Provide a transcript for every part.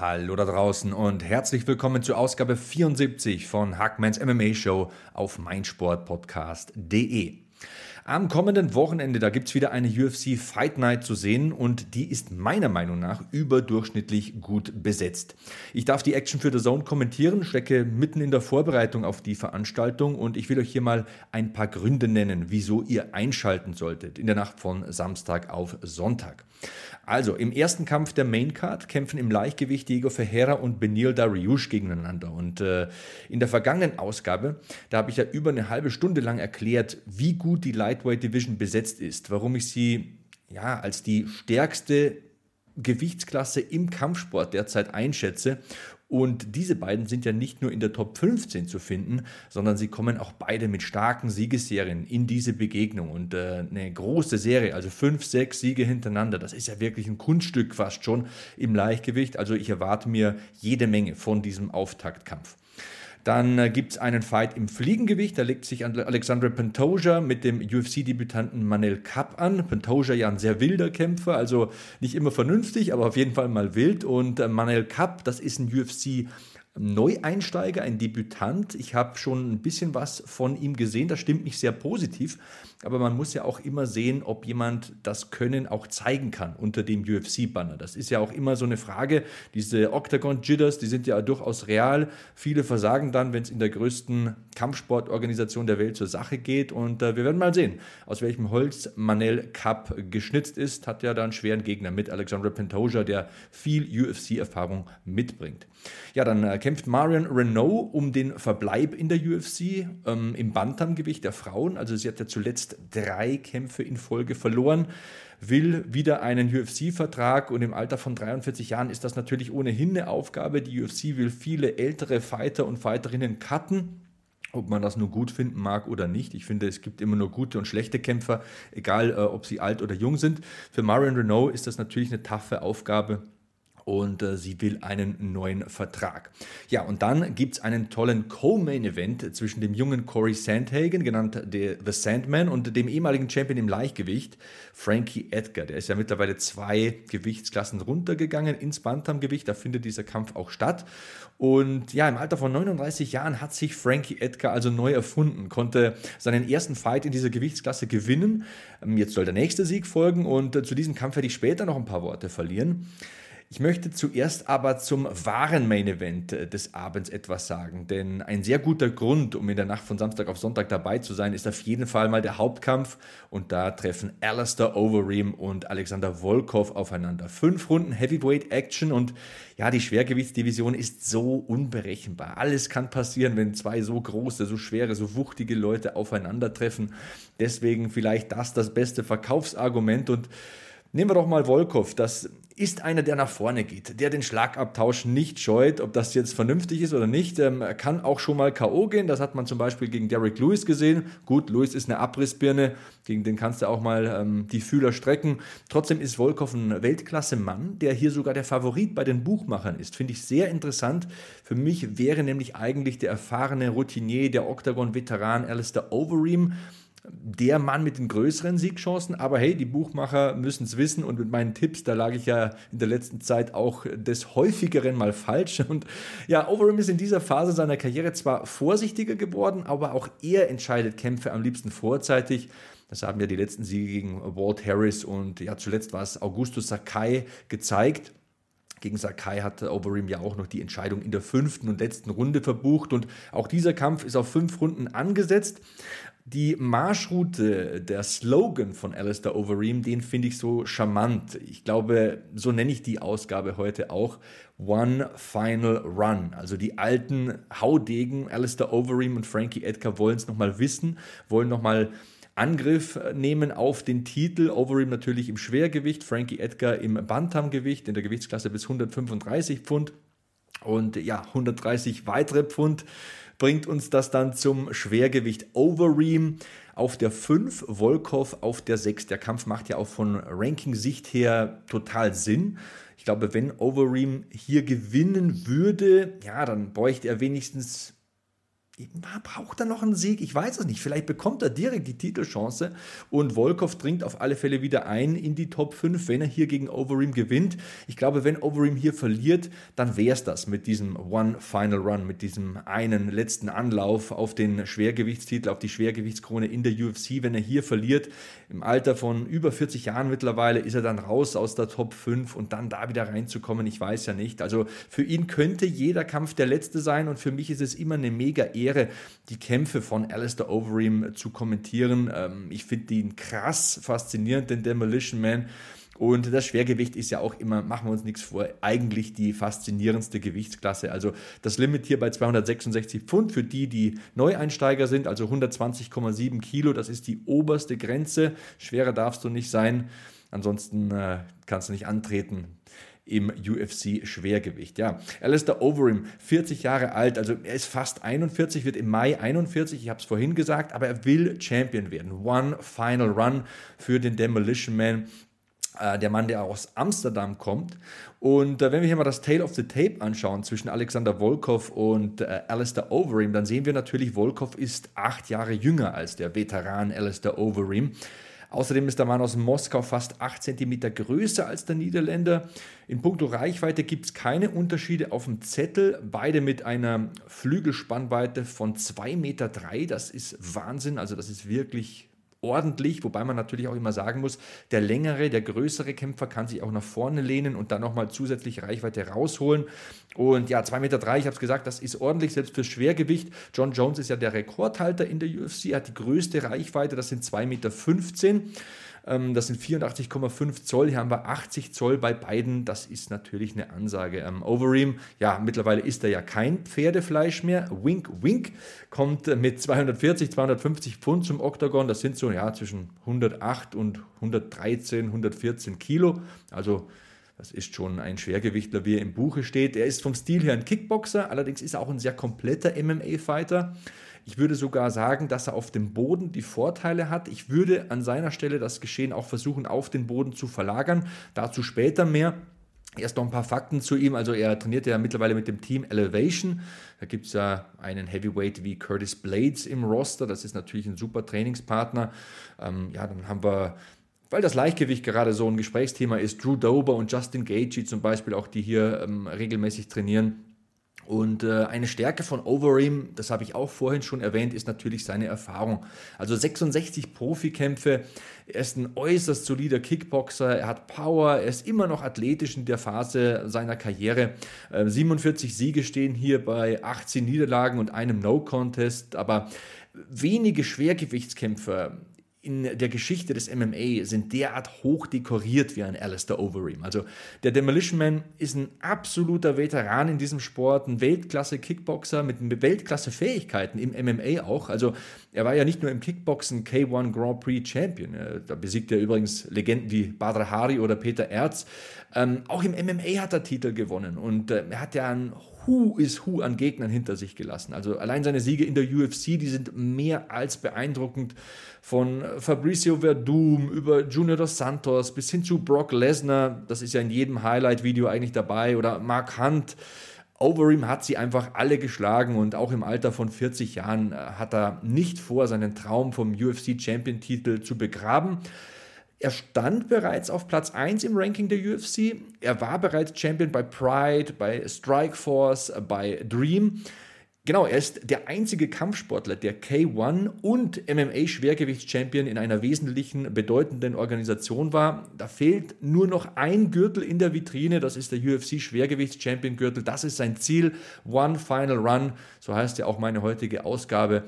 Hallo da draußen und herzlich willkommen zur Ausgabe 74 von Hackmans MMA Show auf meinsportpodcast.de. Am kommenden Wochenende, da gibt es wieder eine UFC Fight Night zu sehen und die ist meiner Meinung nach überdurchschnittlich gut besetzt. Ich darf die Action für The Zone kommentieren, stecke mitten in der Vorbereitung auf die Veranstaltung und ich will euch hier mal ein paar Gründe nennen, wieso ihr einschalten solltet in der Nacht von Samstag auf Sonntag. Also, im ersten Kampf der Maincard kämpfen im Leichtgewicht Diego Ferreira und Benil Dariush gegeneinander. Und äh, in der vergangenen Ausgabe, da habe ich ja über eine halbe Stunde lang erklärt, wie gut die Lightweight Division besetzt ist, warum ich sie ja als die stärkste Gewichtsklasse im Kampfsport derzeit einschätze und diese beiden sind ja nicht nur in der Top 15 zu finden, sondern sie kommen auch beide mit starken Siegesserien in diese Begegnung. Und äh, eine große Serie, also fünf, sechs Siege hintereinander, das ist ja wirklich ein Kunststück fast schon im Leichtgewicht. Also ich erwarte mir jede Menge von diesem Auftaktkampf. Dann äh, gibt es einen Fight im Fliegengewicht. Da legt sich Alexandre Pantoja mit dem UFC-Debütanten Manel Kapp an. Pantoja ja ein sehr wilder Kämpfer, also nicht immer vernünftig, aber auf jeden Fall mal wild. Und äh, Manel Kapp, das ist ein UFC- Neueinsteiger, ein Debütant. Ich habe schon ein bisschen was von ihm gesehen. Das stimmt mich sehr positiv. Aber man muss ja auch immer sehen, ob jemand das Können auch zeigen kann unter dem UFC-Banner. Das ist ja auch immer so eine Frage. Diese Octagon-Jitters, die sind ja durchaus real. Viele versagen dann, wenn es in der größten Kampfsportorganisation der Welt zur Sache geht. Und äh, wir werden mal sehen, aus welchem Holz Manel Cup geschnitzt ist. Hat ja da einen schweren Gegner mit Alexandra Pantoja, der viel UFC-Erfahrung mitbringt. Ja, dann äh, kämpft Marion Renault um den Verbleib in der UFC ähm, im Bantamgewicht der Frauen. Also sie hat ja zuletzt jetzt drei Kämpfe in Folge verloren, will wieder einen UFC-Vertrag und im Alter von 43 Jahren ist das natürlich ohnehin eine Aufgabe. Die UFC will viele ältere Fighter und Fighterinnen cutten. Ob man das nur gut finden mag oder nicht. Ich finde, es gibt immer nur gute und schlechte Kämpfer, egal äh, ob sie alt oder jung sind. Für Marion Renault ist das natürlich eine taffe Aufgabe und äh, sie will einen neuen Vertrag. Ja, und dann gibt es einen tollen Co-Main-Event zwischen dem jungen Corey Sandhagen, genannt The Sandman, und dem ehemaligen Champion im Leichtgewicht, Frankie Edgar. Der ist ja mittlerweile zwei Gewichtsklassen runtergegangen ins Bantamgewicht. Da findet dieser Kampf auch statt. Und ja, im Alter von 39 Jahren hat sich Frankie Edgar also neu erfunden, konnte seinen ersten Fight in dieser Gewichtsklasse gewinnen. Ähm, jetzt soll der nächste Sieg folgen und äh, zu diesem Kampf werde ich später noch ein paar Worte verlieren. Ich möchte zuerst aber zum wahren Main Event äh, des Abends etwas sagen, denn ein sehr guter Grund, um in der Nacht von Samstag auf Sonntag dabei zu sein, ist auf jeden Fall mal der Hauptkampf und da treffen Alistair Overeem und Alexander Volkov aufeinander. Fünf Runden Heavyweight Action und ja, die Schwergewichtsdivision ist so unberechenbar. Alles kann passieren, wenn zwei so große, so schwere, so wuchtige Leute aufeinandertreffen. Deswegen vielleicht das das beste Verkaufsargument und Nehmen wir doch mal Volkov. Das ist einer, der nach vorne geht, der den Schlagabtausch nicht scheut, ob das jetzt vernünftig ist oder nicht. Ähm, kann auch schon mal K.O. gehen. Das hat man zum Beispiel gegen Derek Lewis gesehen. Gut, Lewis ist eine Abrissbirne, gegen den kannst du auch mal ähm, die Fühler strecken. Trotzdem ist Volkov ein Weltklasse-Mann, der hier sogar der Favorit bei den Buchmachern ist. Finde ich sehr interessant. Für mich wäre nämlich eigentlich der erfahrene Routinier, der Octagon-Veteran Alistair Overeem der Mann mit den größeren Siegchancen. Aber hey, die Buchmacher müssen es wissen und mit meinen Tipps, da lag ich ja in der letzten Zeit auch des häufigeren mal falsch. Und ja, Overeem ist in dieser Phase seiner Karriere zwar vorsichtiger geworden, aber auch er entscheidet Kämpfe am liebsten vorzeitig. Das haben ja die letzten Siege gegen Walt Harris und ja, zuletzt war es Augustus Sakai gezeigt. Gegen Sakai hat Overeem ja auch noch die Entscheidung in der fünften und letzten Runde verbucht und auch dieser Kampf ist auf fünf Runden angesetzt. Die Marschroute, der Slogan von Alistair Overeem, den finde ich so charmant. Ich glaube, so nenne ich die Ausgabe heute auch. One Final Run. Also die alten Haudegen, Alistair Overeem und Frankie Edgar wollen es nochmal wissen, wollen nochmal Angriff nehmen auf den Titel. Overeem natürlich im Schwergewicht, Frankie Edgar im Bantamgewicht in der Gewichtsklasse bis 135 Pfund und ja, 130 weitere Pfund bringt uns das dann zum Schwergewicht Overeem auf der 5, Volkov auf der 6. Der Kampf macht ja auch von Ranking-Sicht her total Sinn. Ich glaube, wenn Overeem hier gewinnen würde, ja, dann bräuchte er wenigstens braucht er noch einen Sieg? Ich weiß es nicht. Vielleicht bekommt er direkt die Titelchance und Volkov dringt auf alle Fälle wieder ein in die Top 5, wenn er hier gegen Overeem gewinnt. Ich glaube, wenn Overeem hier verliert, dann wäre es das mit diesem One Final Run, mit diesem einen letzten Anlauf auf den Schwergewichtstitel, auf die Schwergewichtskrone in der UFC. Wenn er hier verliert, im Alter von über 40 Jahren mittlerweile, ist er dann raus aus der Top 5 und dann da wieder reinzukommen, ich weiß ja nicht. Also für ihn könnte jeder Kampf der letzte sein und für mich ist es immer eine mega Ehre, Ehre, die Kämpfe von Alistair Overeem zu kommentieren. Ähm, ich finde ihn krass faszinierend, den Demolition Man. Und das Schwergewicht ist ja auch immer, machen wir uns nichts vor, eigentlich die faszinierendste Gewichtsklasse. Also das Limit hier bei 266 Pfund für die, die Neueinsteiger sind, also 120,7 Kilo, das ist die oberste Grenze. Schwerer darfst du nicht sein. Ansonsten äh, kannst du nicht antreten im UFC-Schwergewicht. Ja, Alistair Overeem, 40 Jahre alt, also er ist fast 41, wird im Mai 41, ich habe es vorhin gesagt, aber er will Champion werden. One Final Run für den Demolition Man äh, der Mann, der aus Amsterdam kommt. Und äh, wenn wir hier mal das Tale of the Tape anschauen zwischen Alexander Volkov und äh, Alistair Overeem, dann sehen wir natürlich, Volkov ist acht Jahre jünger als der Veteran Alistair Overeem. Außerdem ist der Mann aus Moskau fast 8 cm größer als der Niederländer. In puncto Reichweite gibt es keine Unterschiede auf dem Zettel. Beide mit einer Flügelspannweite von 2,3 Meter. Das ist Wahnsinn. Also das ist wirklich ordentlich, wobei man natürlich auch immer sagen muss, der längere, der größere Kämpfer kann sich auch nach vorne lehnen und dann nochmal zusätzlich Reichweite rausholen. Und ja, 2,3 Meter, drei, ich habe es gesagt, das ist ordentlich, selbst fürs Schwergewicht. John Jones ist ja der Rekordhalter in der UFC, hat die größte Reichweite, das sind 2,15 Meter. Ähm, das sind 84,5 Zoll. Hier haben wir 80 Zoll bei beiden. Das ist natürlich eine Ansage. Ähm, Overeem, ja, mittlerweile ist er ja kein Pferdefleisch mehr. Wink, wink, kommt mit 240, 250 Pfund zum Oktagon. Das sind so, ja, zwischen 108 und 113, 114 Kilo. Also, das ist schon ein Schwergewichtler, wie er im Buche steht. Er ist vom Stil her ein Kickboxer, allerdings ist er auch ein sehr kompletter MMA-Fighter. Ich würde sogar sagen, dass er auf dem Boden die Vorteile hat. Ich würde an seiner Stelle das Geschehen auch versuchen, auf den Boden zu verlagern. Dazu später mehr. Erst noch ein paar Fakten zu ihm. Also er trainiert ja mittlerweile mit dem Team Elevation. Da gibt es ja einen Heavyweight wie Curtis Blades im Roster. Das ist natürlich ein super Trainingspartner. Ähm, ja, dann haben wir weil das Leichtgewicht gerade so ein Gesprächsthema ist, Drew Dober und Justin Gaethje zum Beispiel, auch die hier ähm, regelmäßig trainieren, und äh, eine Stärke von Overeem, das habe ich auch vorhin schon erwähnt, ist natürlich seine Erfahrung. Also 66 Profikämpfe, er ist ein äußerst solider Kickboxer, er hat Power, er ist immer noch athletisch in der Phase seiner Karriere. Äh, 47 Siege stehen hier bei 18 Niederlagen und einem No-Contest, aber wenige Schwergewichtskämpfer in der Geschichte des MMA sind derart hoch dekoriert wie ein Alistair Overeem. Also der Demolition Man ist ein absoluter Veteran in diesem Sport, ein Weltklasse-Kickboxer mit Weltklasse-Fähigkeiten im MMA auch. Also er war ja nicht nur im Kickboxen K1 Grand Prix Champion, da besiegt er übrigens Legenden wie Badr Hari oder Peter Erz. Ähm, auch im MMA hat er Titel gewonnen und äh, er hat ja einen Hu ist Hu an Gegnern hinter sich gelassen. Also allein seine Siege in der UFC, die sind mehr als beeindruckend. Von Fabricio Verdum über Junior dos Santos bis hin zu Brock Lesnar, das ist ja in jedem Highlight-Video eigentlich dabei, oder Mark Hunt. Overeem hat sie einfach alle geschlagen und auch im Alter von 40 Jahren äh, hat er nicht vor, seinen Traum vom UFC Champion-Titel zu begraben. Er stand bereits auf Platz 1 im Ranking der UFC. Er war bereits Champion bei Pride, bei Strikeforce, bei Dream. Genau, er ist der einzige Kampfsportler, der K1 und MMA-Schwergewichts-Champion in einer wesentlichen, bedeutenden Organisation war. Da fehlt nur noch ein Gürtel in der Vitrine, das ist der UFC-Schwergewichts-Champion-Gürtel. Das ist sein Ziel. One Final Run, so heißt ja auch meine heutige Ausgabe.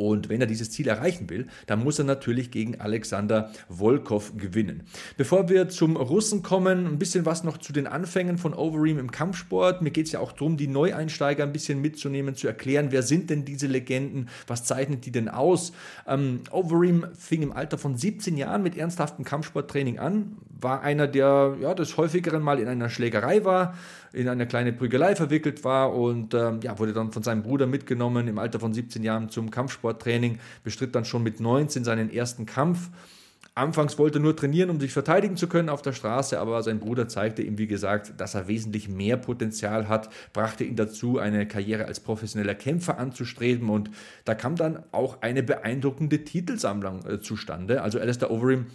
Und wenn er dieses Ziel erreichen will, dann muss er natürlich gegen Alexander Volkov gewinnen. Bevor wir zum Russen kommen, ein bisschen was noch zu den Anfängen von Overeem im Kampfsport. Mir geht es ja auch darum, die Neueinsteiger ein bisschen mitzunehmen, zu erklären, wer sind denn diese Legenden, was zeichnet die denn aus. Ähm, Overeem fing im Alter von 17 Jahren mit ernsthaftem Kampfsporttraining an, war einer, der ja, des häufigeren Mal in einer Schlägerei war, in eine kleine Prügelei verwickelt war und ähm, ja, wurde dann von seinem Bruder mitgenommen im Alter von 17 Jahren zum Kampfsporttraining, bestritt dann schon mit 19 seinen ersten Kampf. Anfangs wollte er nur trainieren, um sich verteidigen zu können auf der Straße, aber sein Bruder zeigte ihm, wie gesagt, dass er wesentlich mehr Potenzial hat, brachte ihn dazu, eine Karriere als professioneller Kämpfer anzustreben und da kam dann auch eine beeindruckende Titelsammlung äh, zustande. Also Alistair Overeem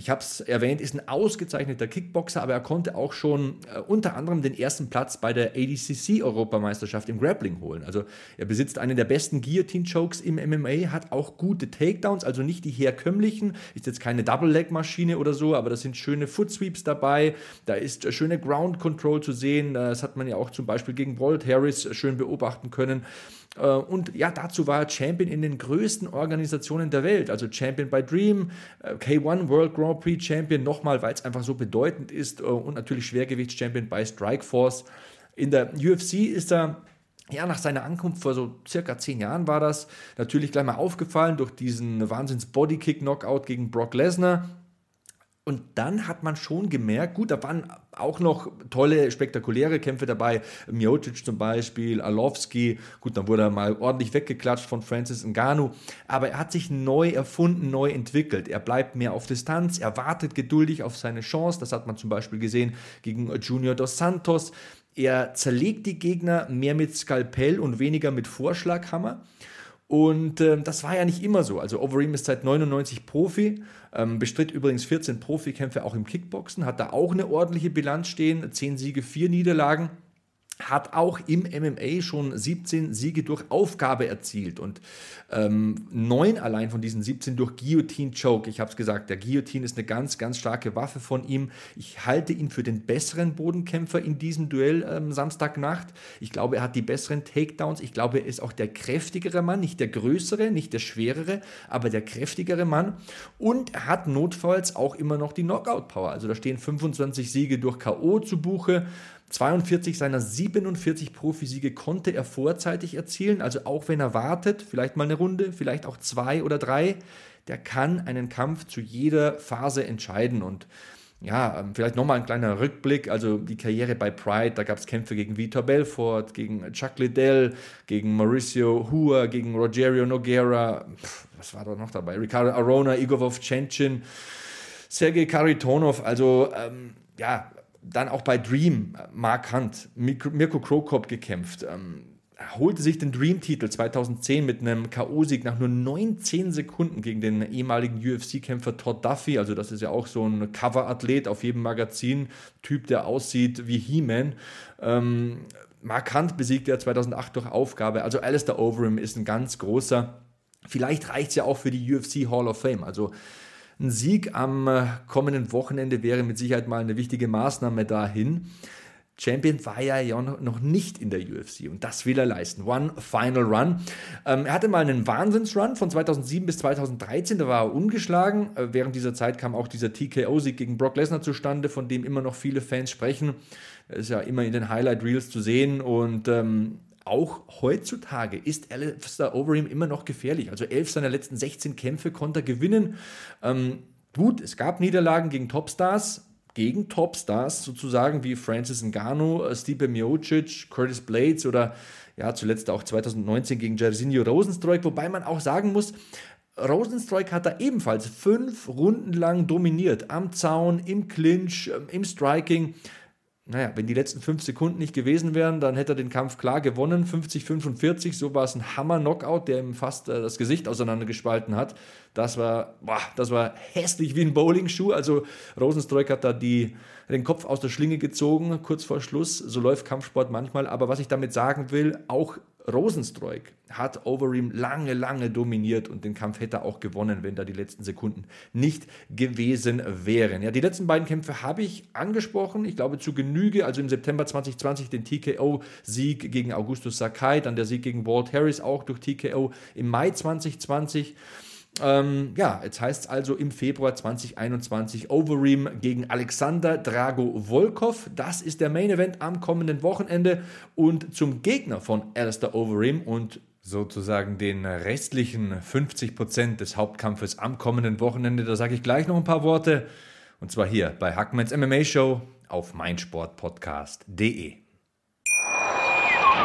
ich habe es erwähnt, ist ein ausgezeichneter Kickboxer, aber er konnte auch schon äh, unter anderem den ersten Platz bei der ADCC-Europameisterschaft im Grappling holen. Also er besitzt einen der besten Guillotine-Chokes im MMA, hat auch gute Takedowns, also nicht die herkömmlichen, ist jetzt keine Double-Leg-Maschine oder so, aber da sind schöne Foot-Sweeps dabei, da ist äh, schöne Ground-Control zu sehen, das hat man ja auch zum Beispiel gegen Walt Harris schön beobachten können. Äh, und ja, dazu war er Champion in den größten Organisationen der Welt, also Champion bei Dream, äh, K1 World Grand Prix Champion, nochmal, weil es einfach so bedeutend ist äh, und natürlich Schwergewichts-Champion bei Strikeforce. In der UFC ist er ja, nach seiner Ankunft vor so circa zehn Jahren war das natürlich gleich mal aufgefallen durch diesen Wahnsinns-Bodykick-Knockout gegen Brock Lesnar. Und dann hat man schon gemerkt, gut, da waren auch noch tolle, spektakuläre Kämpfe dabei. Miocic zum Beispiel, Arlovski, gut, dann wurde er mal ordentlich weggeklatscht von Francis Ngannou. Aber er hat sich neu erfunden, neu entwickelt. Er bleibt mehr auf Distanz, er wartet geduldig auf seine Chance. Das hat man zum Beispiel gesehen gegen Junior dos Santos. Er zerlegt die Gegner mehr mit Skalpell und weniger mit Vorschlaghammer. Und äh, das war ja nicht immer so. Also Overeem ist seit 99 Profi, ähm, bestritt übrigens 14 Profikämpfe auch im Kickboxen, hat da auch eine ordentliche Bilanz stehen, 10 Siege, 4 Niederlagen hat auch im MMA schon 17 Siege durch Aufgabe erzielt und ähm, neun allein von diesen 17 durch Guillotine Choke. Ich habe es gesagt, der Guillotine ist eine ganz, ganz starke Waffe von ihm. Ich halte ihn für den besseren Bodenkämpfer in diesem Duell ähm, Samstagnacht. Ich glaube, er hat die besseren Takedowns. Ich glaube, er ist auch der kräftigere Mann, nicht der größere, nicht der schwerere, aber der kräftigere Mann. Und er hat notfalls auch immer noch die Knockout-Power. Also da stehen 25 Siege durch K.O. zu Buche. 42 seiner 47 Profisiege konnte er vorzeitig erzielen, also auch wenn er wartet, vielleicht mal eine Runde, vielleicht auch zwei oder drei, der kann einen Kampf zu jeder Phase entscheiden und ja, ähm, vielleicht nochmal ein kleiner Rückblick. Also die Karriere bei Pride, da gab es Kämpfe gegen Vitor Belfort, gegen Chuck Liddell, gegen Mauricio Hua, gegen Rogerio Noguera, was war da noch dabei? Ricardo Arona, Igor Vovchanchin, Sergei Karitonov. Also ähm, ja, dann auch bei Dream äh, markant. Mirko Krokop gekämpft. Ähm, holte sich den Dream-Titel 2010 mit einem K.O.-Sieg nach nur 19 Sekunden gegen den ehemaligen UFC-Kämpfer Todd Duffy. Also, das ist ja auch so ein Cover-Athlet auf jedem Magazin. Typ, der aussieht wie He-Man. Ähm, markant besiegte er 2008 durch Aufgabe. Also, Alistair Overeem ist ein ganz großer. Vielleicht reicht es ja auch für die UFC Hall of Fame. Also, ein Sieg am äh, kommenden Wochenende wäre mit Sicherheit mal eine wichtige Maßnahme dahin. Champion war er ja noch nicht in der UFC und das will er leisten. One Final Run. Ähm, er hatte mal einen Wahnsinnsrun von 2007 bis 2013, da war er ungeschlagen. Äh, während dieser Zeit kam auch dieser TKO-Sieg gegen Brock Lesnar zustande, von dem immer noch viele Fans sprechen. Er ist ja immer in den Highlight Reels zu sehen und ähm, auch heutzutage ist Alistair Overeem immer noch gefährlich. Also elf seiner letzten 16 Kämpfe konnte er gewinnen. Ähm, gut, es gab Niederlagen gegen Topstars, gegen Topstars sozusagen wie Francis Ngannou, äh, Stipe Miocic, Curtis Blades oder ja zuletzt auch 2019 gegen Jairzinho Rosenstreuk, wobei man auch sagen muss, Rosenstreuk hat da ebenfalls fünf Runden lang dominiert. Am Zaun, im Clinch, ähm, im Striking naja, wenn die letzten fünf Sekunden nicht gewesen wären, dann hätte er den Kampf klar gewonnen. 50-45, so war es ein Hammer-Knockout, der ihm fast äh, das Gesicht auseinandergespalten hat. Das war, boah, das war hässlich wie ein Bowlingschuh. Also Rosenstreuk hat da die, den Kopf aus der Schlinge gezogen, kurz vor Schluss. So läuft Kampfsport manchmal. Aber was ich damit sagen will, auch Rosenstreuk hat Overeem lange, lange dominiert und den Kampf hätte er auch gewonnen, wenn da die letzten Sekunden nicht gewesen wären. Ja, die letzten beiden Kämpfe habe ich angesprochen, ich glaube zu Genüge, also im September 2020 den TKO-Sieg gegen Augustus Sakai, dann der Sieg gegen Walt Harris auch durch TKO im Mai 2020. Ähm, ja, jetzt heißt es also im Februar 2021 Overeem gegen Alexander Drago Volkov. Das ist der Main Event am kommenden Wochenende. Und zum Gegner von Alistair Overeem und sozusagen den restlichen 50% des Hauptkampfes am kommenden Wochenende, da sage ich gleich noch ein paar Worte. Und zwar hier bei Hackmans MMA Show auf meinsportpodcast.de.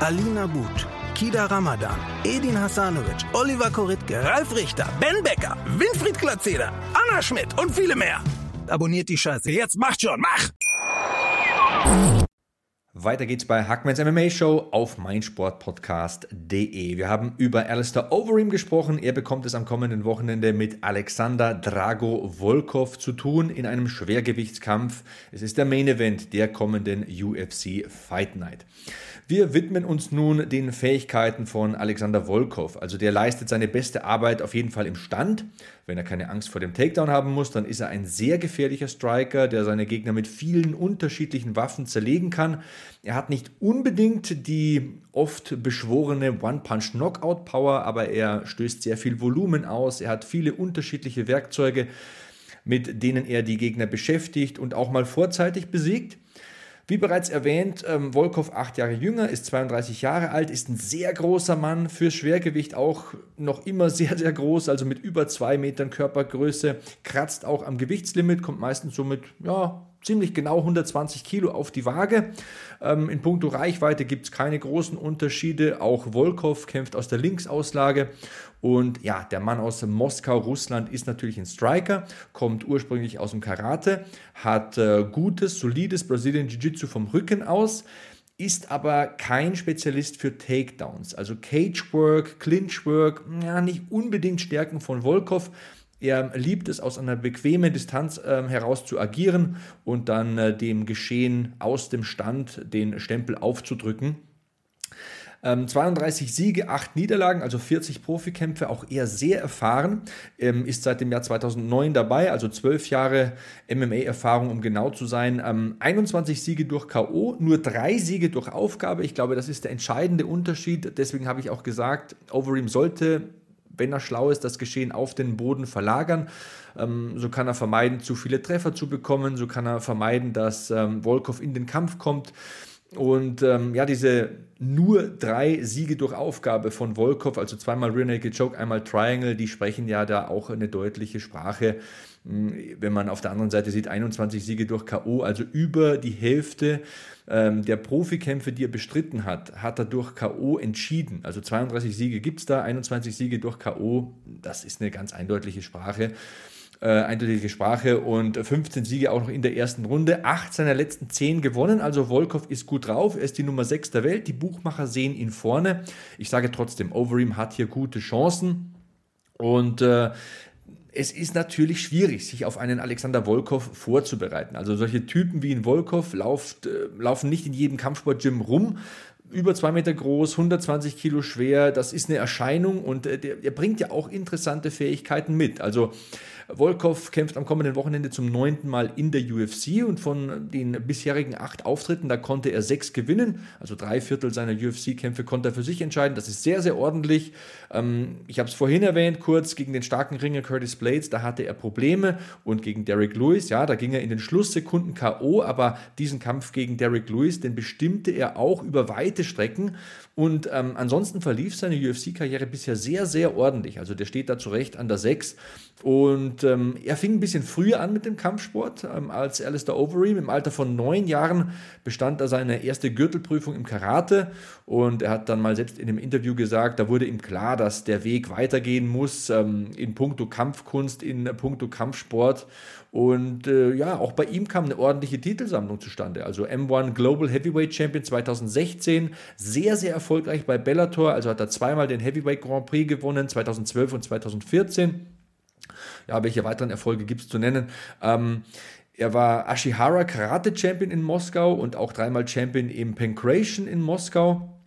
Alina But, Kida Ramadan, Edin Hasanovic, Oliver Koritke, Ralf Richter, Ben Becker, Winfried Glatzeder, Anna Schmidt und viele mehr. Abonniert die Scheiße. Jetzt macht schon, mach! Weiter geht's bei Hackmans MMA Show auf meinsportpodcast.de. Wir haben über Alistair Overeem gesprochen. Er bekommt es am kommenden Wochenende mit Alexander Drago Volkov zu tun in einem Schwergewichtskampf. Es ist der Main Event der kommenden UFC Fight Night. Wir widmen uns nun den Fähigkeiten von Alexander Volkov. Also der leistet seine beste Arbeit auf jeden Fall im Stand. Wenn er keine Angst vor dem Takedown haben muss, dann ist er ein sehr gefährlicher Striker, der seine Gegner mit vielen unterschiedlichen Waffen zerlegen kann. Er hat nicht unbedingt die oft beschworene One-Punch-Knockout-Power, aber er stößt sehr viel Volumen aus. Er hat viele unterschiedliche Werkzeuge, mit denen er die Gegner beschäftigt und auch mal vorzeitig besiegt. Wie bereits erwähnt, ähm, Volkov acht Jahre jünger, ist 32 Jahre alt, ist ein sehr großer Mann, für Schwergewicht auch noch immer sehr, sehr groß, also mit über zwei Metern Körpergröße, kratzt auch am Gewichtslimit, kommt meistens so mit, ja, ziemlich genau 120 Kilo auf die Waage. Ähm, in puncto Reichweite gibt es keine großen Unterschiede. Auch Volkov kämpft aus der Linksauslage. Und ja, der Mann aus Moskau, Russland, ist natürlich ein Striker, kommt ursprünglich aus dem Karate, hat äh, gutes, solides Brazilian Jiu-Jitsu vom Rücken aus ist aber kein Spezialist für Takedowns. Also Cagework, Clinchwork, ja, nicht unbedingt Stärken von Volkov. Er liebt es, aus einer bequemen Distanz äh, heraus zu agieren und dann äh, dem Geschehen aus dem Stand den Stempel aufzudrücken. Ähm, 32 Siege, 8 Niederlagen, also 40 Profikämpfe, auch eher sehr erfahren. Ähm, ist seit dem Jahr 2009 dabei, also 12 Jahre MMA-Erfahrung, um genau zu sein. Ähm, 21 Siege durch K.O., nur 3 Siege durch Aufgabe. Ich glaube, das ist der entscheidende Unterschied. Deswegen habe ich auch gesagt, Overeem sollte wenn er schlau ist, das Geschehen auf den Boden verlagern. Ähm, so kann er vermeiden, zu viele Treffer zu bekommen. So kann er vermeiden, dass ähm, Volkov in den Kampf kommt. Und ähm, ja, diese nur drei Siege durch Aufgabe von Volkov, also zweimal Rear Naked Choke, einmal Triangle, die sprechen ja da auch eine deutliche Sprache. Hm, wenn man auf der anderen Seite sieht, 21 Siege durch K.O., also über die Hälfte ähm, der Profikämpfe, die er bestritten hat, hat er durch K.O. entschieden. Also 32 Siege gibt es da, 21 Siege durch K.O., das ist eine ganz eindeutige Sprache äh, eindeutige Sprache und 15 Siege auch noch in der ersten Runde. Acht seiner letzten zehn gewonnen, also Volkov ist gut drauf. Er ist die Nummer 6 der Welt. Die Buchmacher sehen ihn vorne. Ich sage trotzdem, Overeem hat hier gute Chancen. Und äh, es ist natürlich schwierig, sich auf einen Alexander Volkov vorzubereiten. Also solche Typen wie ein Volkov lauft, äh, laufen nicht in jedem Kampfsportgym rum. Über zwei Meter groß, 120 Kilo schwer, das ist eine Erscheinung und äh, der bringt ja auch interessante Fähigkeiten mit. Also Volkov kämpft am kommenden Wochenende zum neunten Mal in der UFC und von den bisherigen acht Auftritten, da konnte er sechs gewinnen. Also drei Viertel seiner UFC-Kämpfe konnte er für sich entscheiden. Das ist sehr, sehr ordentlich. Ähm, ich habe es vorhin erwähnt, kurz gegen den starken Ringer Curtis Blades, da hatte er Probleme und gegen Derek Lewis, ja, da ging er in den Schlusssekunden K.O., aber diesen Kampf gegen Derek Lewis, den bestimmte er auch über weite Strecken und ähm, ansonsten verlief seine UFC-Karriere bisher sehr, sehr ordentlich. Also der steht da zurecht an der 6 und ähm, er fing ein bisschen früher an mit dem Kampfsport ähm, als Alistair Overeem. Im Alter von neun Jahren bestand er seine erste Gürtelprüfung im Karate und er hat dann mal selbst in einem Interview gesagt, da wurde ihm klar, dass der Weg weitergehen muss ähm, in puncto Kampfkunst, in puncto Kampfsport. Und äh, ja, auch bei ihm kam eine ordentliche Titelsammlung zustande. Also M1 Global Heavyweight Champion 2016, sehr, sehr erfolgreich bei Bellator. Also hat er zweimal den Heavyweight Grand Prix gewonnen, 2012 und 2014. Ja, welche weiteren Erfolge gibt es zu nennen? Ähm, er war Ashihara Karate Champion in Moskau und auch dreimal Champion im Pankration in Moskau.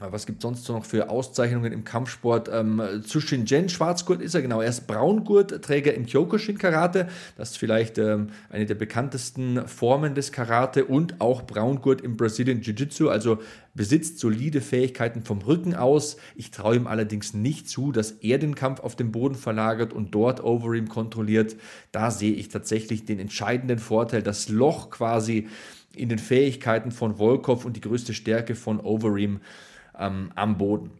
Was gibt es sonst noch für Auszeichnungen im Kampfsport? Ähm, Tsushinjen, Schwarzgurt ist er, genau. Er ist Braungurtträger im Kyokushin-Karate. Das ist vielleicht ähm, eine der bekanntesten Formen des Karate und auch Braungurt im Brazilian Jiu-Jitsu. Also besitzt solide Fähigkeiten vom Rücken aus. Ich traue ihm allerdings nicht zu, dass er den Kampf auf den Boden verlagert und dort Overeem kontrolliert. Da sehe ich tatsächlich den entscheidenden Vorteil, das Loch quasi in den Fähigkeiten von Volkov und die größte Stärke von Overeem ähm, am Boden.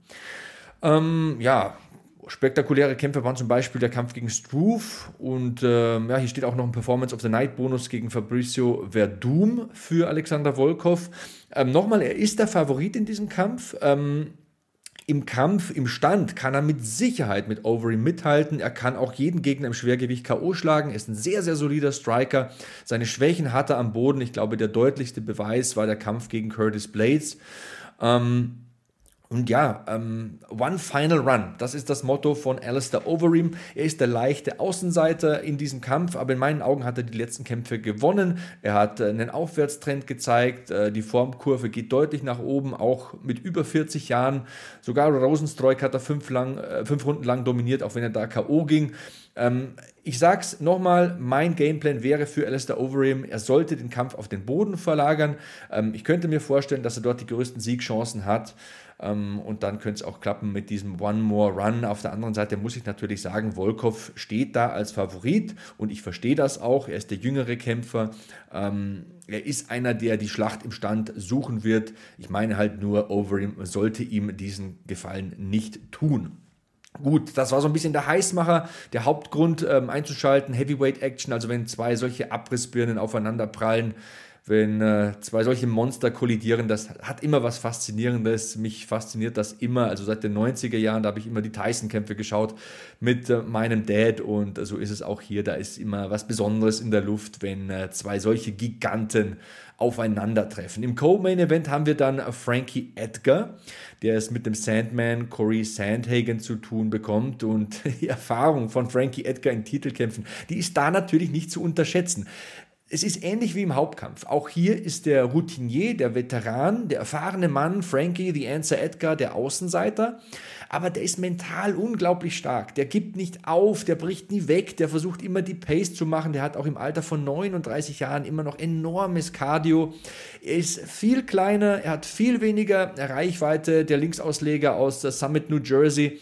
Ähm, ja, spektakuläre Kämpfe waren zum Beispiel der Kampf gegen Struve und äh, ja, hier steht auch noch ein Performance of the Night Bonus gegen Fabricio Verdum für Alexander Volkov. Ähm, Nochmal, er ist der Favorit in diesem Kampf. Ähm, im Kampf, im Stand kann er mit Sicherheit mit Overeem mithalten. Er kann auch jeden Gegner im Schwergewicht K.O. schlagen. Er ist ein sehr, sehr solider Striker. Seine Schwächen hat er am Boden. Ich glaube, der deutlichste Beweis war der Kampf gegen Curtis Blades. Ähm, und ja, ähm, One Final Run, das ist das Motto von Alistair Overeem. Er ist der leichte Außenseiter in diesem Kampf, aber in meinen Augen hat er die letzten Kämpfe gewonnen. Er hat äh, einen Aufwärtstrend gezeigt, äh, die Formkurve geht deutlich nach oben, auch mit über 40 Jahren. Sogar Rosenstreuk hat er fünf, lang, äh, fünf Runden lang dominiert, auch wenn er da K.O. ging. Ähm, ich sag's nochmal, mein Gameplan wäre für Alistair Overeem, er sollte den Kampf auf den Boden verlagern. Ähm, ich könnte mir vorstellen, dass er dort die größten Siegchancen hat. Ähm, und dann könnte es auch klappen mit diesem One More Run. Auf der anderen Seite muss ich natürlich sagen, Volkov steht da als Favorit und ich verstehe das auch. Er ist der jüngere Kämpfer. Ähm, er ist einer, der die Schlacht im Stand suchen wird. Ich meine halt nur, Overeem sollte ihm diesen Gefallen nicht tun. Gut, das war so ein bisschen der Heißmacher, der Hauptgrund ähm, einzuschalten, Heavyweight Action, also wenn zwei solche Abrissbirnen aufeinander prallen, wenn äh, zwei solche Monster kollidieren, das hat immer was Faszinierendes. Mich fasziniert das immer. Also seit den 90er Jahren, da habe ich immer die Tyson-Kämpfe geschaut mit äh, meinem Dad und äh, so ist es auch hier. Da ist immer was Besonderes in der Luft, wenn äh, zwei solche Giganten aufeinandertreffen. Im Co-Main-Event haben wir dann Frankie Edgar, der es mit dem Sandman Corey Sandhagen zu tun bekommt und die Erfahrung von Frankie Edgar in Titelkämpfen, die ist da natürlich nicht zu unterschätzen. Es ist ähnlich wie im Hauptkampf. Auch hier ist der Routinier, der Veteran, der erfahrene Mann, Frankie, The Answer Edgar, der Außenseiter. Aber der ist mental unglaublich stark. Der gibt nicht auf, der bricht nie weg, der versucht immer die Pace zu machen. Der hat auch im Alter von 39 Jahren immer noch enormes Cardio. Er ist viel kleiner, er hat viel weniger Reichweite. Der Linksausleger aus Summit, New Jersey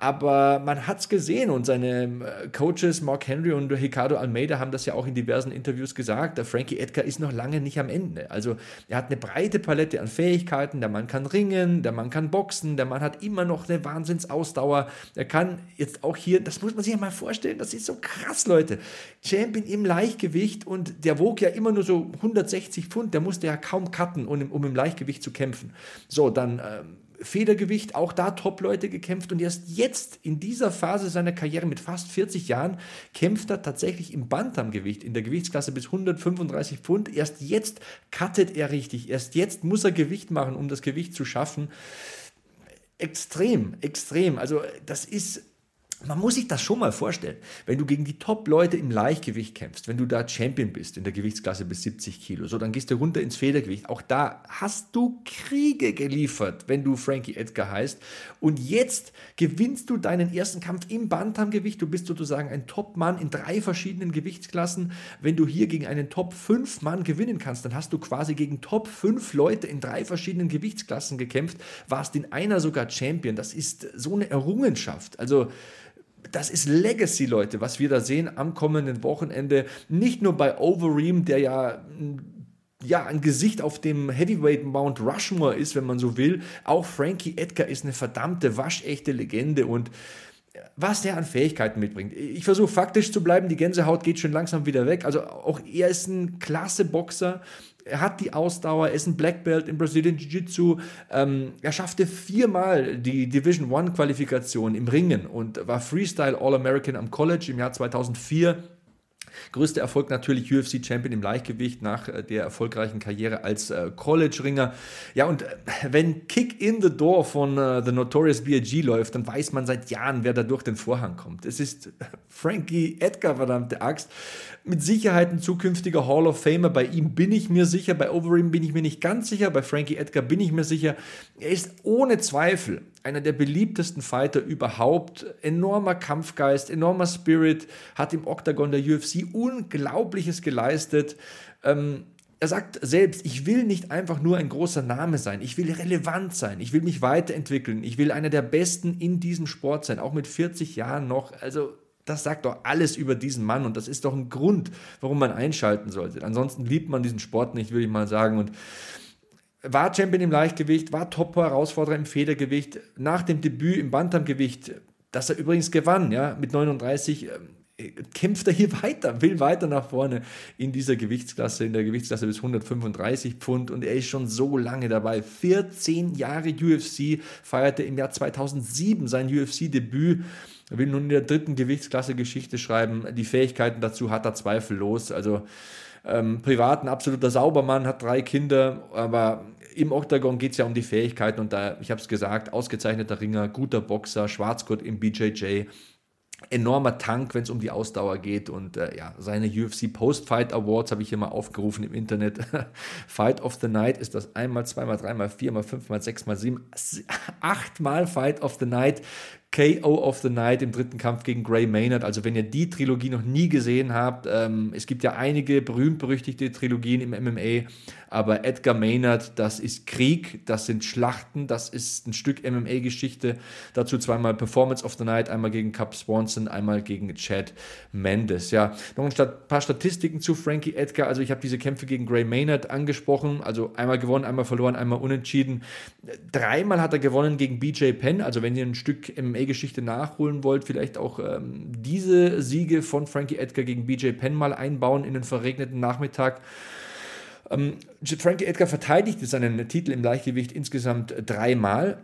aber man hat es gesehen und seine äh, Coaches Mark Henry und Ricardo Almeida haben das ja auch in diversen Interviews gesagt. Der Frankie Edgar ist noch lange nicht am Ende. Also er hat eine breite Palette an Fähigkeiten. Der Mann kann ringen, der Mann kann boxen, der Mann hat immer noch eine Wahnsinnsausdauer. Er kann jetzt auch hier, das muss man sich ja mal vorstellen, das ist so krass, Leute. Champion im Leichtgewicht und der wog ja immer nur so 160 Pfund. Der musste ja kaum cutten, um, um im Leichtgewicht zu kämpfen. So, dann. Ähm, Federgewicht, auch da Top-Leute gekämpft und erst jetzt in dieser Phase seiner Karriere mit fast 40 Jahren kämpft er tatsächlich im Bantamgewicht, in der Gewichtsklasse bis 135 Pfund. Erst jetzt cuttet er richtig, erst jetzt muss er Gewicht machen, um das Gewicht zu schaffen. Extrem, extrem. Also das ist man muss sich das schon mal vorstellen, wenn du gegen die Top-Leute im Leichtgewicht kämpfst, wenn du da Champion bist in der Gewichtsklasse bis 70 Kilo, so dann gehst du runter ins Federgewicht. Auch da hast du Kriege geliefert, wenn du Frankie Edgar heißt. Und jetzt gewinnst du deinen ersten Kampf im Bantamgewicht. Du bist sozusagen ein Top-Mann in drei verschiedenen Gewichtsklassen. Wenn du hier gegen einen Top-5-Mann gewinnen kannst, dann hast du quasi gegen Top-5 Leute in drei verschiedenen Gewichtsklassen gekämpft, warst in einer sogar Champion. Das ist so eine Errungenschaft. Also das ist Legacy, Leute, was wir da sehen am kommenden Wochenende. Nicht nur bei Overeem, der ja ja, ein Gesicht auf dem Heavyweight Mount Rushmore ist, wenn man so will. Auch Frankie Edgar ist eine verdammte, waschechte Legende und was der an Fähigkeiten mitbringt. Ich versuche faktisch zu bleiben, die Gänsehaut geht schon langsam wieder weg. Also auch er ist ein klasse Boxer. Er hat die Ausdauer, er ist ein Black Belt im Brazilian Jiu-Jitsu. Ähm, er schaffte viermal die Division One Qualifikation im Ringen und war Freestyle All-American am College im Jahr 2004 Größter Erfolg natürlich UFC-Champion im Leichtgewicht nach äh, der erfolgreichen Karriere als äh, College-Ringer. Ja, und äh, wenn Kick in the Door von The Notorious B.I.G. läuft, dann weiß man seit Jahren, wer da durch den Vorhang kommt. Es ist Frankie Edgar, verdammte Axt. Mit Sicherheit ein zukünftiger Hall of Famer. Bei ihm bin ich mir sicher, bei Overeem bin ich mir nicht ganz sicher, bei Frankie Edgar bin ich mir sicher. Er ist ohne Zweifel einer der beliebtesten Fighter überhaupt. Enormer Kampfgeist, enormer Spirit, hat im Oktagon der UFC Unglaubliches geleistet. Ähm, er sagt selbst, ich will nicht einfach nur ein großer Name sein, ich will relevant sein, ich will mich weiterentwickeln, ich will einer der Besten in diesem Sport sein, auch mit 40 Jahren noch. Also das sagt doch alles über diesen Mann und das ist doch ein Grund, warum man einschalten sollte. Ansonsten liebt man diesen Sport nicht, würde ich mal sagen. Und war Champion im Leichtgewicht, war Top-Herausforderer im Federgewicht, nach dem Debüt im Bantamgewicht, das er übrigens gewann, ja, mit 39, äh, kämpft er hier weiter, will weiter nach vorne in dieser Gewichtsklasse, in der Gewichtsklasse bis 135 Pfund und er ist schon so lange dabei. 14 Jahre UFC, feierte im Jahr 2007 sein UFC-Debüt. Er will nun in der dritten Gewichtsklasse Geschichte schreiben. Die Fähigkeiten dazu hat er zweifellos. Also ähm, privat ein absoluter Saubermann, hat drei Kinder, aber im Octagon geht es ja um die Fähigkeiten und da, ich habe es gesagt, ausgezeichneter Ringer, guter Boxer, Schwarzgurt im BJJ, enormer Tank, wenn es um die Ausdauer geht. Und äh, ja, seine UFC Post-Fight Awards habe ich hier mal aufgerufen im Internet. Fight of the Night ist das einmal, zweimal, dreimal, viermal, fünfmal, sechsmal, sieben, achtmal Fight of the Night. KO of the Night im dritten Kampf gegen Gray Maynard. Also wenn ihr die Trilogie noch nie gesehen habt, ähm, es gibt ja einige berühmt-berüchtigte Trilogien im MMA, aber Edgar Maynard, das ist Krieg, das sind Schlachten, das ist ein Stück MMA-Geschichte. Dazu zweimal Performance of the Night, einmal gegen Cap Swanson, einmal gegen Chad Mendes. Ja, noch ein paar Statistiken zu Frankie Edgar. Also ich habe diese Kämpfe gegen Gray Maynard angesprochen. Also einmal gewonnen, einmal verloren, einmal unentschieden. Dreimal hat er gewonnen gegen BJ Penn. Also wenn ihr ein Stück MMA MMA-Geschichte nachholen wollt, vielleicht auch ähm, diese Siege von Frankie Edgar gegen BJ Penn mal einbauen in den verregneten Nachmittag. Ähm, Frankie Edgar verteidigte seinen Titel im Leichtgewicht insgesamt dreimal.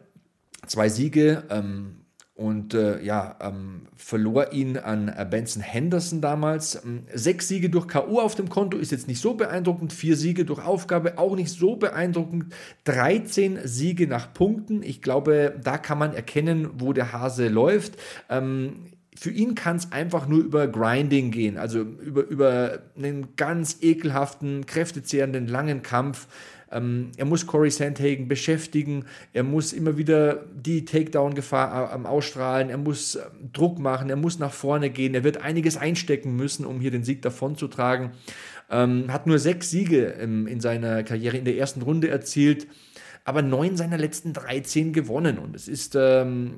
Zwei Siege, ähm, und äh, ja, ähm, verlor ihn an äh, Benson Henderson damals. Ähm, sechs Siege durch K.O. auf dem Konto ist jetzt nicht so beeindruckend, vier Siege durch Aufgabe auch nicht so beeindruckend, 13 Siege nach Punkten. Ich glaube, da kann man erkennen, wo der Hase läuft. Ähm, für ihn kann es einfach nur über Grinding gehen, also über, über einen ganz ekelhaften, kräftezehrenden, langen Kampf. Ähm, er muss Corey Sandhagen beschäftigen, er muss immer wieder die Takedown-Gefahr äh, ausstrahlen, er muss äh, Druck machen, er muss nach vorne gehen, er wird einiges einstecken müssen, um hier den Sieg davonzutragen. Ähm, hat nur sechs Siege ähm, in seiner Karriere in der ersten Runde erzielt, aber neun seiner letzten 13 gewonnen. Und es ist ähm,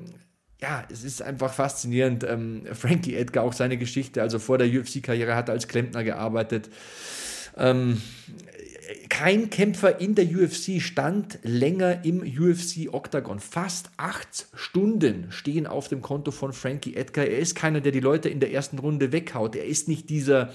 ja, es ist einfach faszinierend. Ähm, Frankie Edgar, auch seine Geschichte, also vor der UFC-Karriere hat er als Klempner gearbeitet. Ähm, kein Kämpfer in der UFC stand länger im UFC-Oktagon. Fast acht Stunden stehen auf dem Konto von Frankie Edgar. Er ist keiner, der die Leute in der ersten Runde weghaut. Er ist nicht dieser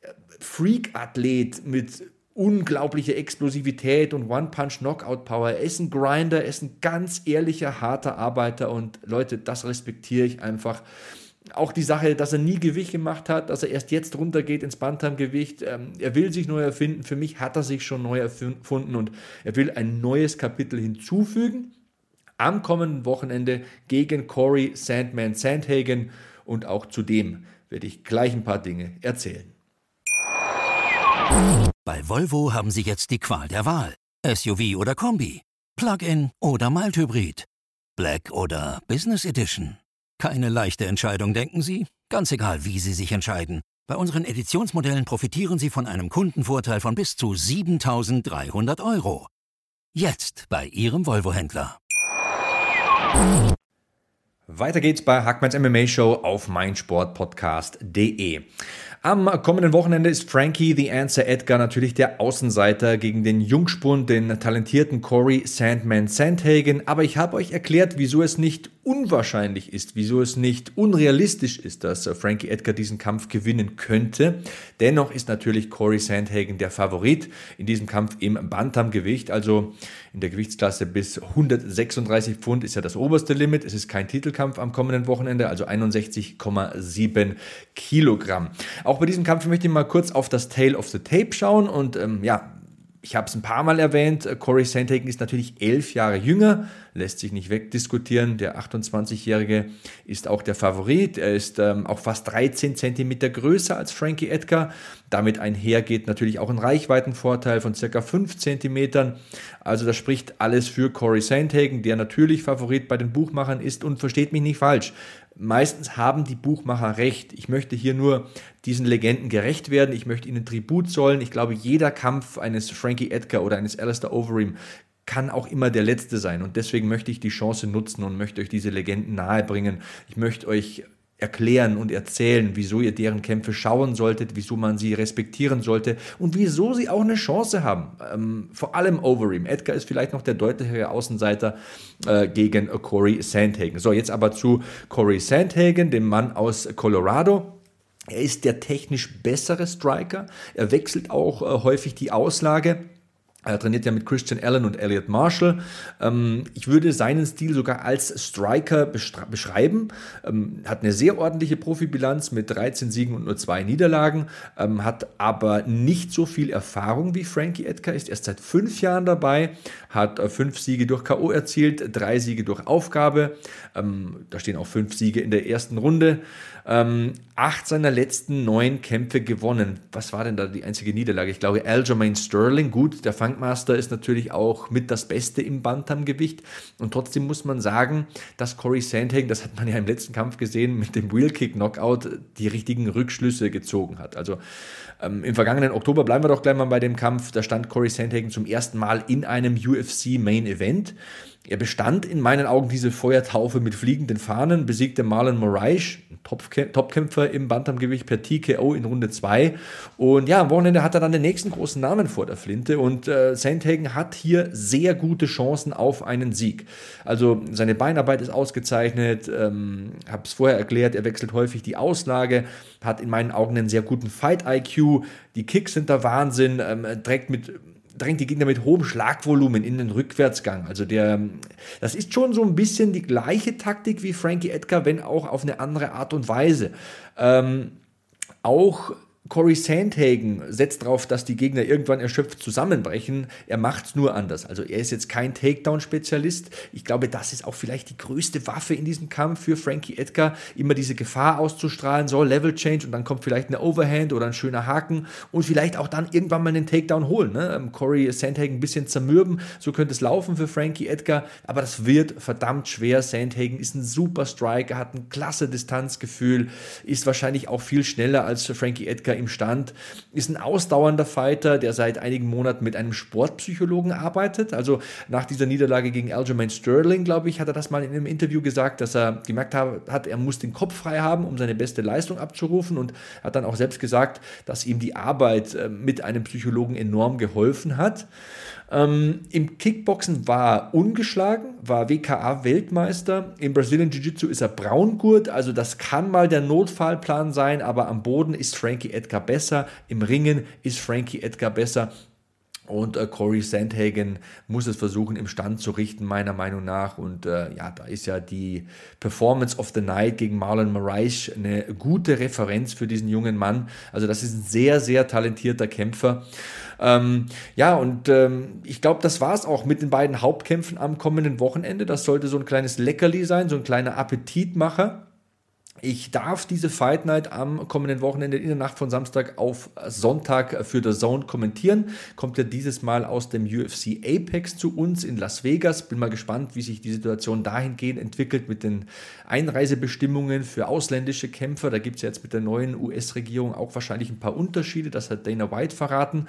äh, Freak-Athlet mit unglaublicher Explosivität und One-Punch-Knockout-Power. Er ist ein Grinder, er ist ein ganz ehrlicher, harter Arbeiter und Leute, das respektiere ich einfach auch die Sache, dass er nie Gewicht gemacht hat, dass er erst jetzt runtergeht ins Bantamgewicht. Ähm, er will sich neu erfinden. Für mich hat er sich schon neu erfunden und er will ein neues Kapitel hinzufügen. am kommenden Wochenende gegen Corey Sandman Sandhagen und auch zu dem werde ich gleich ein paar Dinge erzählen. Bei Volvo haben Sie jetzt die Qual der Wahl. SUV oder Kombi, Plug-in oder Mild-Hybrid, Black oder Business Edition. Keine leichte Entscheidung, denken Sie? Ganz egal, wie Sie sich entscheiden. Bei unseren Editionsmodellen profitieren Sie von einem Kundenvorteil von bis zu 7300 Euro. Jetzt bei Ihrem Volvo-Händler. Weiter geht's bei Hackmans MMA Show auf meinsportpodcast.de. Am kommenden Wochenende ist Frankie The Answer Edgar natürlich der Außenseiter gegen den Jungspund, den talentierten Corey Sandman Sandhagen. Aber ich habe euch erklärt, wieso es nicht unwahrscheinlich ist, wieso es nicht unrealistisch ist, dass Frankie Edgar diesen Kampf gewinnen könnte. Dennoch ist natürlich Corey Sandhagen der Favorit in diesem Kampf im Bantamgewicht, also in der Gewichtsklasse bis 136 Pfund ist ja das oberste Limit. Es ist kein Titelkampf am kommenden Wochenende, also 61,7 Kilogramm. Auch bei diesem Kampf möchte ich mal kurz auf das Tail of the Tape schauen und ähm, ja, ich habe es ein paar Mal erwähnt, Corey Sandhagen ist natürlich elf Jahre jünger, lässt sich nicht wegdiskutieren. Der 28-Jährige ist auch der Favorit. Er ist ähm, auch fast 13 Zentimeter größer als Frankie Edgar. Damit einher geht natürlich auch ein Reichweitenvorteil von circa 5 Zentimetern. Also das spricht alles für Corey Sandhagen, der natürlich Favorit bei den Buchmachern ist und versteht mich nicht falsch. Meistens haben die Buchmacher recht. Ich möchte hier nur diesen Legenden gerecht werden. Ich möchte ihnen Tribut zollen. Ich glaube, jeder Kampf eines Frankie Edgar oder eines Alistair Overeem kann auch immer der letzte sein. Und deswegen möchte ich die Chance nutzen und möchte euch diese Legenden nahebringen. Ich möchte euch erklären und erzählen, wieso ihr deren Kämpfe schauen solltet, wieso man sie respektieren sollte und wieso sie auch eine Chance haben. Ähm, vor allem Overeem. Edgar ist vielleicht noch der deutlichere Außenseiter äh, gegen Corey Sandhagen. So, jetzt aber zu Corey Sandhagen, dem Mann aus Colorado. Er ist der technisch bessere Striker. Er wechselt auch äh, häufig die Auslage. Er trainiert ja mit Christian Allen und Elliot Marshall. Ähm, ich würde seinen Stil sogar als Striker beschreiben. Ähm, hat eine sehr ordentliche Profibilanz mit 13 Siegen und nur zwei Niederlagen, ähm, hat aber nicht so viel Erfahrung wie Frankie Edgar, ist erst seit fünf Jahren dabei, hat äh, fünf Siege durch K.O. erzielt, drei Siege durch Aufgabe. da stehen auch fünf Siege in der ersten Runde. Acht seiner letzten neun Kämpfe gewonnen. Was war denn da die einzige Niederlage? Ich glaube, Aljamain Sterling, gut, der Funkmaster ist natürlich auch mit das Beste im Bantamgewicht. Und trotzdem muss man sagen, dass Corey Sandhagen, das hat man ja im letzten Kampf gesehen, mit dem Wheelkick-Knockout die richtigen Rückschlüsse gezogen hat. Also ähm, im vergangenen Oktober bleiben wir doch gleich mal bei dem Kampf. Da stand Corey Sandhagen zum ersten Mal in einem UFC Main Event. Er bestand in meinen Augen diese Feuertaufe mit fliegenden Fahnen, besiegte Marlon Moraes, Topkämpfer im Bantamgewicht per TKO in Runde 2. Und ja, am Wochenende hat er dann den nächsten großen Namen vor der Flinte und äh, Sandhagen hat hier sehr gute Chancen auf einen Sieg. Also seine Beinarbeit ist ausgezeichnet, ähm, habe es vorher erklärt, er wechselt häufig die Auslage, hat in meinen Augen einen sehr guten Fight-IQ, die Kicks sind der Wahnsinn, ähm, trägt mit drängt die Gegner mit hohem Schlagvolumen in den Rückwärtsgang. Also der, das ist schon so ein bisschen die gleiche Taktik wie Frankie Edgar, wenn auch auf eine andere Art und Weise. Ähm, auch Corey Sandhagen setzt darauf, dass die Gegner irgendwann erschöpft zusammenbrechen. Er macht es nur anders. Also er ist jetzt kein Takedown-Spezialist. Ich glaube, das ist auch vielleicht die größte Waffe in diesem Kampf für Frankie Edgar, immer diese Gefahr auszustrahlen, so Level Change und dann kommt vielleicht eine Overhand oder ein schöner Haken und vielleicht auch dann irgendwann mal einen Takedown holen. Ne? Ähm, Corey Sandhagen ein bisschen zermürben, so könnte es laufen für Frankie Edgar, aber das wird verdammt schwer. Sandhagen ist ein super Striker, hat ein klasse Distanzgefühl, ist wahrscheinlich auch viel schneller als Frankie Edgar im Stand, ist ein ausdauernder Fighter, der seit einigen Monaten mit einem Sportpsychologen arbeitet. Also nach dieser Niederlage gegen Aljamain Sterling, glaube ich, hat er das mal in einem Interview gesagt, dass er gemerkt hat, er muss den Kopf frei haben, um seine beste Leistung abzurufen und hat dann auch selbst gesagt, dass ihm die Arbeit äh, mit einem Psychologen enorm geholfen hat. Ähm, Im Kickboxen war ungeschlagen, war WKA-Weltmeister. Im Brazilian Jiu-Jitsu ist er Braungurt, also das kann mal der Notfallplan sein, aber am Boden ist Frankie Edgar besser, im Ringen ist Frankie Edgar besser. Und äh, Corey Sandhagen muss es versuchen, im Stand zu richten, meiner Meinung nach. Und äh, ja, da ist ja die Performance of the Night gegen Marlon Moraes eine gute Referenz für diesen jungen Mann. Also das ist ein sehr, sehr talentierter Kämpfer. Ähm, ja, und ähm, ich glaube, das war es auch mit den beiden Hauptkämpfen am kommenden Wochenende. Das sollte so ein kleines Leckerli sein, so ein kleiner Appetitmacher. Ich darf diese Fight Night am kommenden Wochenende in der Nacht von Samstag auf Sonntag für The Zone kommentieren. Kommt ja dieses Mal aus dem UFC Apex zu uns in Las Vegas. Bin mal gespannt, wie sich die Situation dahingehend entwickelt mit den Einreisebestimmungen für ausländische Kämpfer. Da gibt es ja jetzt mit der neuen US-Regierung auch wahrscheinlich ein paar Unterschiede. Das hat Dana White verraten.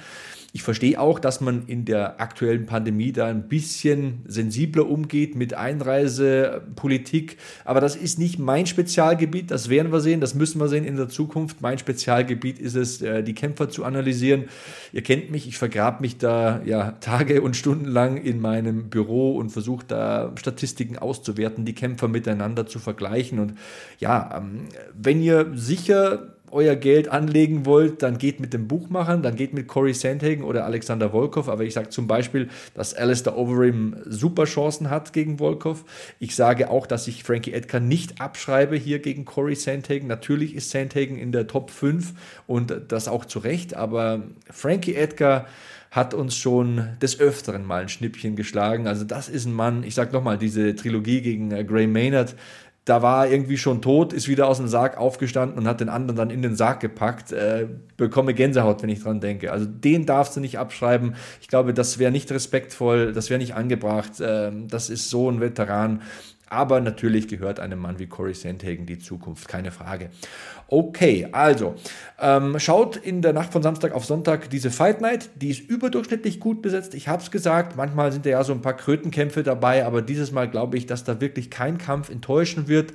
Ich verstehe auch, dass man in der aktuellen Pandemie da ein bisschen sensibler umgeht mit Einreisepolitik. Aber das ist nicht mein Spezialgebiet. Das werden wir sehen. Das müssen wir sehen in der Zukunft. Mein Spezialgebiet ist es, äh, die Kämpfer zu analysieren. Ihr kennt mich. Ich vergrabe mich da ja Tage und Stunden lang in meinem Büro und versuche da Statistiken auszuwerten, die Kämpfer miteinander zu vergleichen. Und ja, ähm, wenn ihr sicher euer Geld anlegen wollt, dann geht mit dem Buchmachern, dann geht mit Corey Sandhagen oder Alexander Volkov. Aber ich sage zum Beispiel, dass Alistair Overeem super Chancen hat gegen Volkov. Ich sage auch, dass ich Frankie Edgar nicht abschreibe hier gegen Corey Sandhagen. Natürlich ist Sandhagen in der Top 5 und das auch zu Recht. Aber Frankie Edgar hat uns schon des Öfteren mal ein Schnippchen geschlagen. Also das ist ein Mann, ich sage nochmal, diese Trilogie gegen äh, Gray Maynard, da war er irgendwie schon tot, ist wieder aus dem Sarg aufgestanden und hat den anderen dann in den Sarg gepackt. Äh, bekomme Gänsehaut, wenn ich dran denke. Also den darfst du nicht abschreiben. Ich glaube, das wäre nicht respektvoll, das wäre nicht angebracht. Äh, das ist so ein Veteran. Aber natürlich gehört einem Mann wie Corey Sandhagen die Zukunft, keine Frage. Okay, also ähm, schaut in der Nacht von Samstag auf Sonntag diese Fight Night. Die ist überdurchschnittlich gut besetzt. Ich habe es gesagt, manchmal sind da ja so ein paar Krötenkämpfe dabei, aber dieses Mal glaube ich, dass da wirklich kein Kampf enttäuschen wird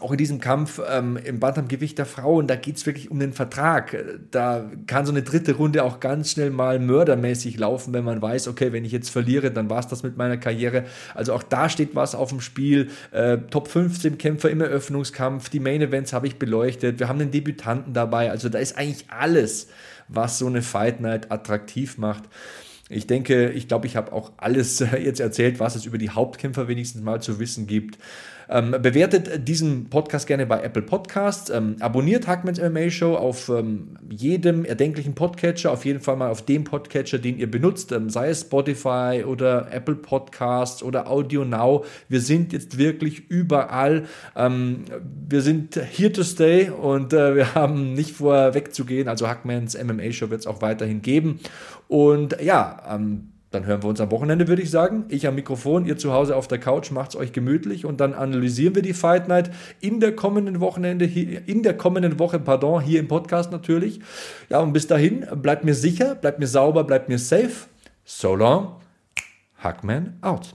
auch in diesem Kampf ähm, im Bantamgewicht der Frauen, da geht es wirklich um den Vertrag. Da kann so eine dritte Runde auch ganz schnell mal mördermäßig laufen, wenn man weiß, okay, wenn ich jetzt verliere, dann war es das mit meiner Karriere. Also auch da steht was auf dem Spiel. Äh, Top 15 Kämpfer im Eröffnungskampf, die Main Events habe ich beleuchtet. Wir haben den Debütanten dabei. Also da ist eigentlich alles, was so eine Fight Night attraktiv macht. Ich denke, ich glaube, ich habe auch alles jetzt erzählt, was es über die Hauptkämpfer wenigstens mal zu wissen gibt. Ähm, bewertet diesen Podcast gerne bei Apple Podcasts. Ähm, abonniert Hackmans MMA Show auf ähm, jedem erdenklichen Podcatcher, auf jeden Fall mal auf dem Podcatcher, den ihr benutzt, ähm, sei es Spotify oder Apple Podcasts oder Audio Now. Wir sind jetzt wirklich überall. Ähm, wir sind here to stay und äh, wir haben nicht vor wegzugehen. Also Hackmans MMA Show wird es auch weiterhin geben. Und ja, ähm, dann hören wir uns am Wochenende, würde ich sagen. Ich am Mikrofon, ihr zu Hause auf der Couch, macht es euch gemütlich und dann analysieren wir die Fight Night in der kommenden Wochenende, in der kommenden Woche, pardon, hier im Podcast natürlich. Ja, und bis dahin, bleibt mir sicher, bleibt mir sauber, bleibt mir safe. So long, Hackman out.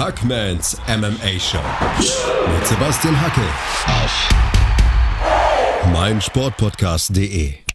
Hackmans MMA Show. Mit Sebastian Hacke. Auf. Meinsportpodcast.de.